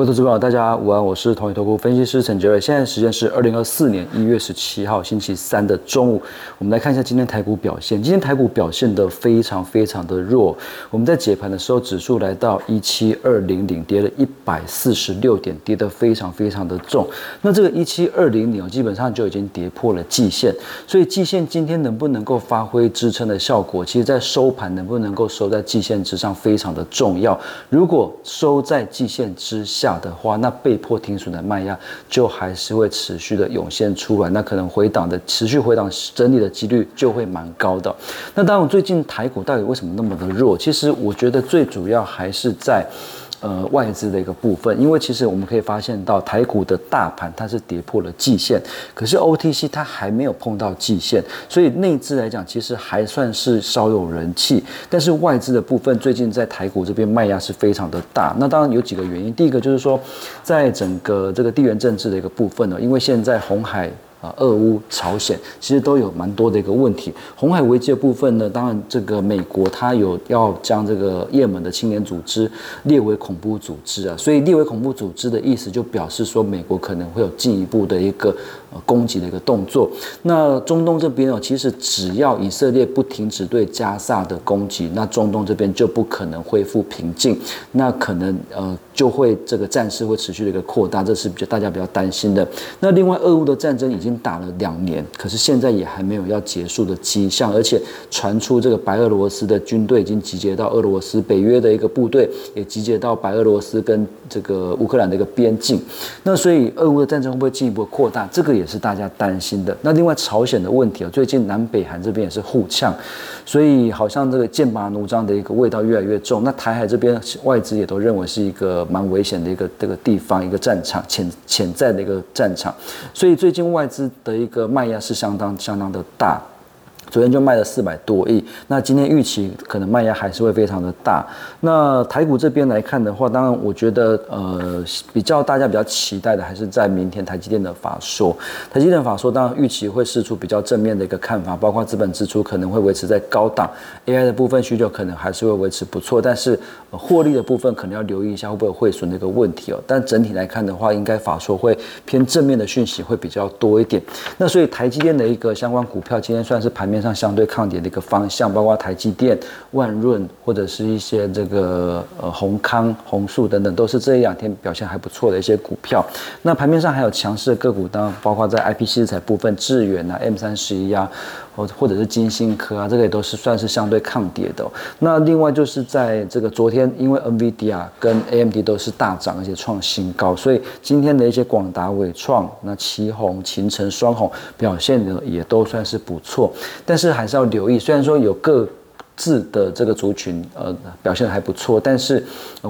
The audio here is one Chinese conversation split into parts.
各位投资朋友，大家午安，我是统一投顾分析师陈杰瑞。现在时间是二零二四年一月十七号星期三的中午。我们来看一下今天台股表现。今天台股表现的非常非常的弱。我们在解盘的时候，指数来到一七二零零，跌了一百四十六点，跌得非常非常的重。那这个一七二零零基本上就已经跌破了季线，所以季线今天能不能够发挥支撑的效果，其实在收盘能不能够收在季线之上非常的重要。如果收在季线之下，的话，那被迫停损的卖压就还是会持续的涌现出来，那可能回档的持续回档整理的几率就会蛮高的。那当然，最近台股到底为什么那么的弱？其实我觉得最主要还是在。呃，外资的一个部分，因为其实我们可以发现到台股的大盘它是跌破了季线，可是 OTC 它还没有碰到季线，所以内资来讲其实还算是稍有人气，但是外资的部分最近在台股这边卖压是非常的大。那当然有几个原因，第一个就是说，在整个这个地缘政治的一个部分呢，因为现在红海。啊，俄乌、朝鲜其实都有蛮多的一个问题。红海危机的部分呢，当然这个美国它有要将这个也门的青年组织列为恐怖组织啊，所以列为恐怖组织的意思就表示说，美国可能会有进一步的一个呃攻击的一个动作。那中东这边哦，其实只要以色列不停止对加萨的攻击，那中东这边就不可能恢复平静，那可能呃就会这个战事会持续的一个扩大，这是比较大家比较担心的。那另外，俄乌的战争已经打了两年，可是现在也还没有要结束的迹象，而且传出这个白俄罗斯的军队已经集结到俄罗斯，北约的一个部队也集结到白俄罗斯跟这个乌克兰的一个边境。那所以俄乌的战争会不会进一步扩大？这个也是大家担心的。那另外朝鲜的问题啊，最近南北韩这边也是互呛，所以好像这个剑拔弩张的一个味道越来越重。那台海这边外资也都认为是一个蛮危险的一个这个地方，一个战场潜潜在的一个战场。所以最近外资。的一个卖压是相当相当的大。昨天就卖了四百多亿，那今天预期可能卖压还是会非常的大。那台股这边来看的话，当然我觉得呃比较大家比较期待的还是在明天台积电的法说。台积电法说当然预期会释出比较正面的一个看法，包括资本支出可能会维持在高档，AI 的部分需求可能还是会维持不错，但是获利的部分可能要留意一下会不会有汇损的一个问题哦。但整体来看的话，应该法说会偏正面的讯息会比较多一点。那所以台积电的一个相关股票今天算是盘面。上相对抗跌的一个方向，包括台积电、万润或者是一些这个呃宏康、宏树等等，都是这一两天表现还不错的一些股票。那盘面上还有强势的个股，当然包括在 IP 器材部分，致远啊、M 三十一啊，或或者是金星科啊，这个也都是算是相对抗跌的。那另外就是在这个昨天，因为 NVIDIA 跟 AMD 都是大涨，而且创新高，所以今天的一些广达、伟创、那旗宏、秦城双红表现的也都算是不错。但是还是要留意，虽然说有个。字的这个族群，呃，表现还不错，但是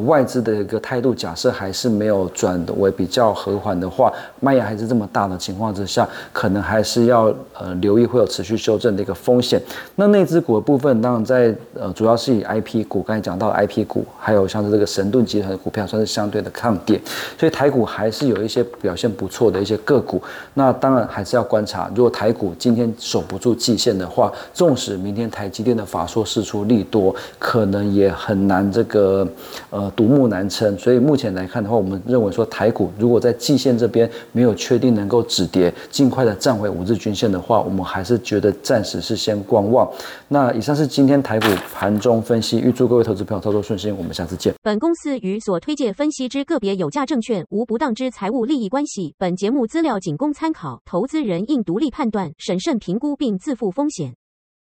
外资的一个态度，假设还是没有转为比较和缓的话，卖压还是这么大的情况之下，可能还是要呃留意会有持续修正的一个风险。那内资股的部分，当然在呃主要是以 I P 股，刚才讲到 I P 股，还有像是这个神盾集团的股票，算是相对的抗跌，所以台股还是有一些表现不错的一些个股。那当然还是要观察，如果台股今天守不住季线的话，纵使明天台积电的法说是。出利多，可能也很难这个呃独木难撑，所以目前来看的话，我们认为说台股如果在季线这边没有确定能够止跌，尽快的站回五日均线的话，我们还是觉得暂时是先观望。那以上是今天台股盘中分析，预祝各位投资朋友操作顺心，我们下次见。本公司与所推介分析之个别有价证券无不当之财务利益关系，本节目资料仅供参考，投资人应独立判断、审慎评估并自负风险。